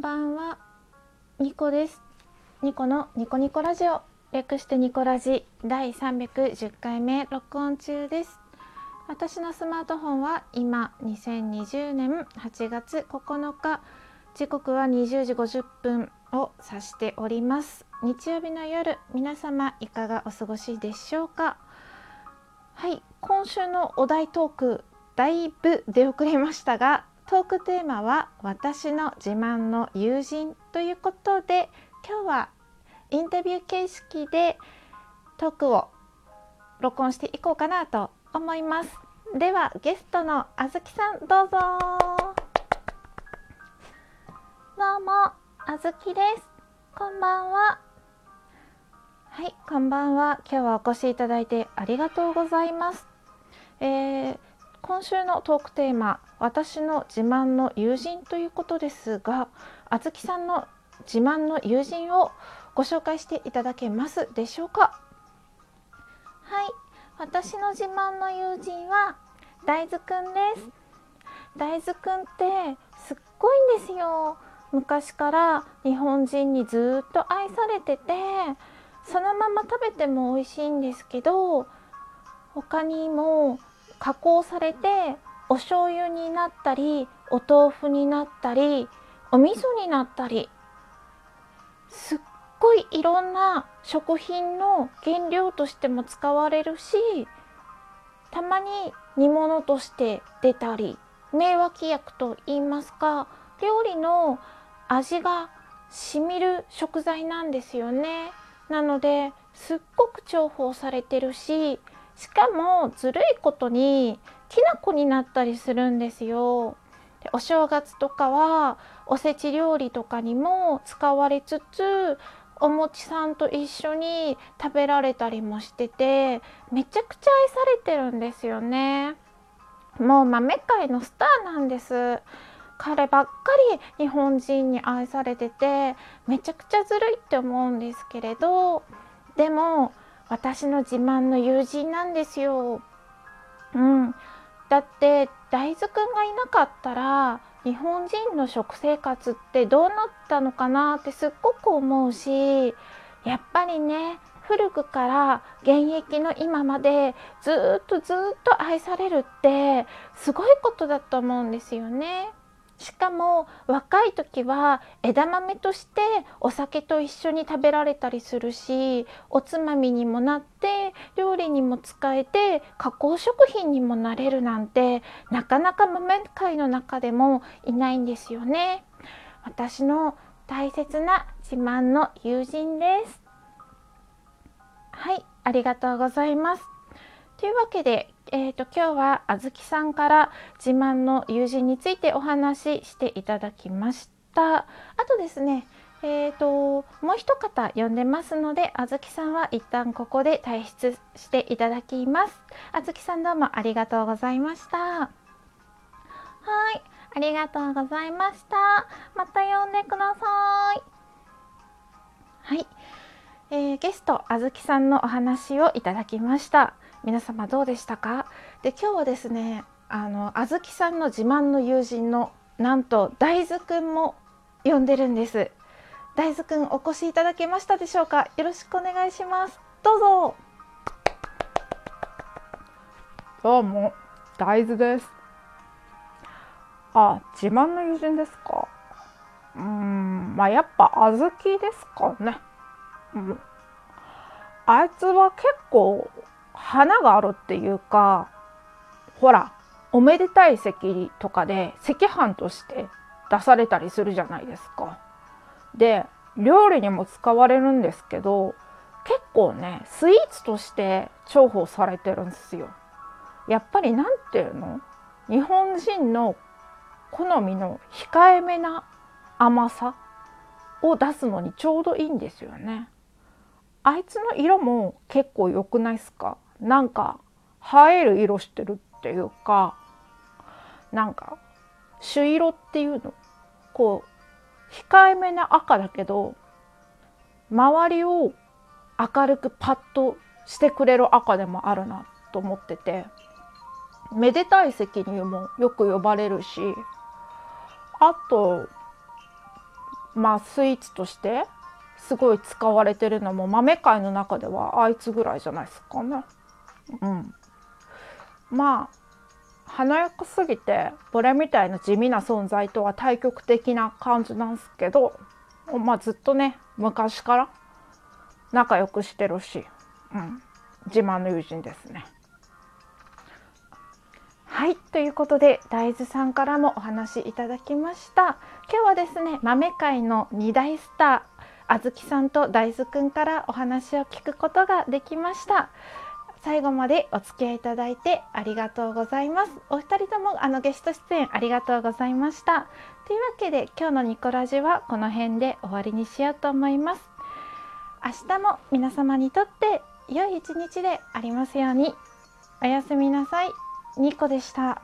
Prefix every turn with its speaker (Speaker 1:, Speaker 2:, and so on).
Speaker 1: んばんは、ニコです。ニコのニコニコラジオ、略してニコラジ第310回目録音中です。私のスマートフォンは今2020年8月9日、時刻は20時50分を指しております。日曜日の夜、皆様いかがお過ごしでしょうか？はい、今週のお題トークだいぶ出遅れましたがトークテーマは私の自慢の友人ということで今日はインタビュー形式でトークを録音していこうかなと思います。ではゲストのあずきさんどうぞ。どうもあずきです。こんばんは。はいこんばんは。今日はお越しいただいてありがとうございます、えー今週のトークテーマ私の自慢の友人ということですがあずきさんの自慢の友人をご紹介していただけますでしょうか？はい。私の自慢の友人は大豆くんです。大豆くんってすっごいんですよ。昔から日本人にずっと愛されててそのまま食べても美味しいんですけど他にも加工されてお醤油になったりお豆腐になったりお味噌になったりすっごいいろんな食品の原料としても使われるしたまに煮物として出たり名脇役と言いますか料理の味がしみる食材なんですよね。なのですっごく重宝されてるししかもずるいことにきな粉になったりするんですよ。でお正月とかはおせち料理とかにも使われつつお餅さんと一緒に食べられたりもしててめちゃくちゃ愛されてるんですよね。もう豆界のスターなんです。彼ばっかり日本人に愛されててめちゃくちゃずるいって思うんですけれどでも私の自慢の友人なんですよ。うん、だって大豆くんがいなかったら日本人の食生活ってどうなったのかなってすっごく思うしやっぱりね古くから現役の今までずっとずっと愛されるってすごいことだと思うんですよね。しかも若い時は枝豆としてお酒と一緒に食べられたりするしおつまみにもなって料理にも使えて加工食品にもなれるなんてなかなか豆界の中でもいないんですよね。私の大切な自慢の友人です。はい、ありがとうございます。というわけでえーと、今日はあずきさんから自慢の友人についてお話ししていただきました。あとですねえーと、もう一方呼んでますのであずきさんは一旦ここで退出していただきます。あずきさんどうもありがとうございました。はいありがとうございました。また呼んでくださゲストあずきさんのお話をいただきました。皆様どうでしたか？で今日はですねあのあずきさんの自慢の友人のなんと大豆くんも呼んでるんです。大豆くんお越しいただけましたでしょうか？よろしくお願いします。どうぞ。
Speaker 2: どうも大豆です。あ自慢の友人ですか？うーんまあやっぱ小豆ですかね。うん。あいつは結構花があるっていうかほらおめでたい席とかで赤飯として出されたりするじゃないですか。で料理にも使われるんですけど結構ねスイーツとして重宝されてるんですよ。やっぱり何ていうの？日本人の好みの控えめな甘さを出すのにちょうどいいんですよね。あいつの色も結構良くないっすか？なんか映える色してるっていうかなんか朱色っていうのこう控えめな赤だけど周りを明るくパッとしてくれる赤でもあるなと思っててめでたい席にもよく呼ばれるしあとまあスイーツとしてすごい使われてるのも豆界の中ではあいつぐらいじゃないですかね。うん、まあ華やかすぎてこれみたいな地味な存在とは対極的な感じなんですけど、まあ、ずっとね昔から仲良くしてるし、うん、自慢の友人ですね。
Speaker 1: はいということで大豆さんからもお話いただきました今日はですね豆界の2大スターあずきさんと大豆くんからお話を聞くことができました。最後までお付き合いいただいてありがとうございます。お二人ともあのゲスト出演ありがとうございました。というわけで今日のニコラジはこの辺で終わりにしようと思います。明日も皆様にとって良い一日でありますように。おやすみなさい。ニコでした。